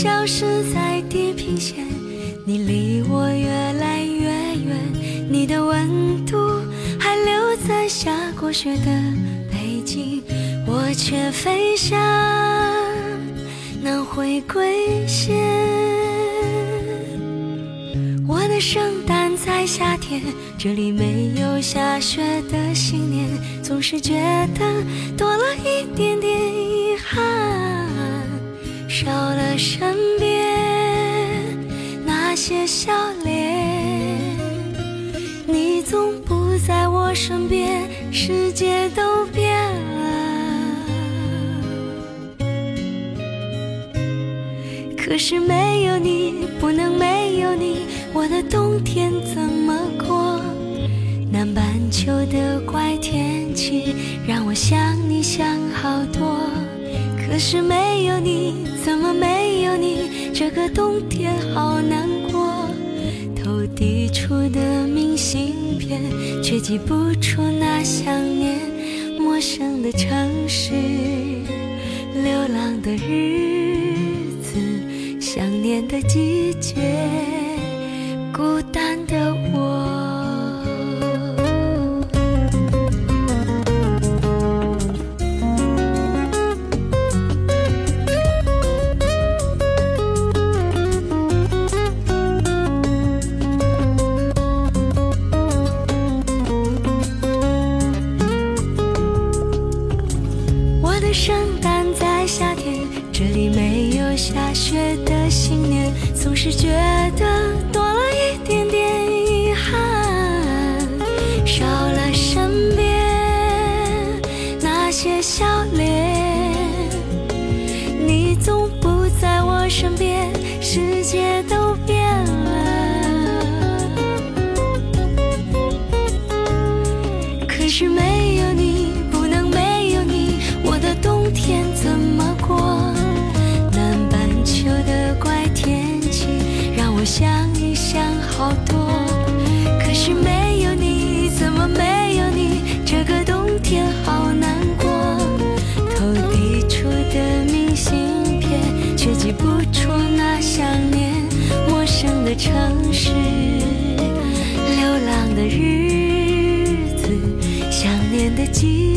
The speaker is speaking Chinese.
消失在地平线你离我越来越远，你的温度还留在下过雪的北京，我却飞向南回归线。我的圣诞在夏天，这里没有下雪的新年，总是觉得多了一点点遗憾，少的身边那些笑脸。你总不在我身边，世界都变了。可是没有你，不能没有你，我的冬天怎么过？南半球的怪天气让我想你想好多。可是没有你，怎么没有你？这个冬天好难过。投递出的明信片，却寄不出那想念。陌生的城市，流浪的日子，想念的季节，孤单的。我这里没有下雪的新年，总是觉得想一想好多，可是没有你，怎么没有你？这个冬天好难过，投递出的明信片，却寄不出那想念。陌生的城市，流浪的日子，想念的季节。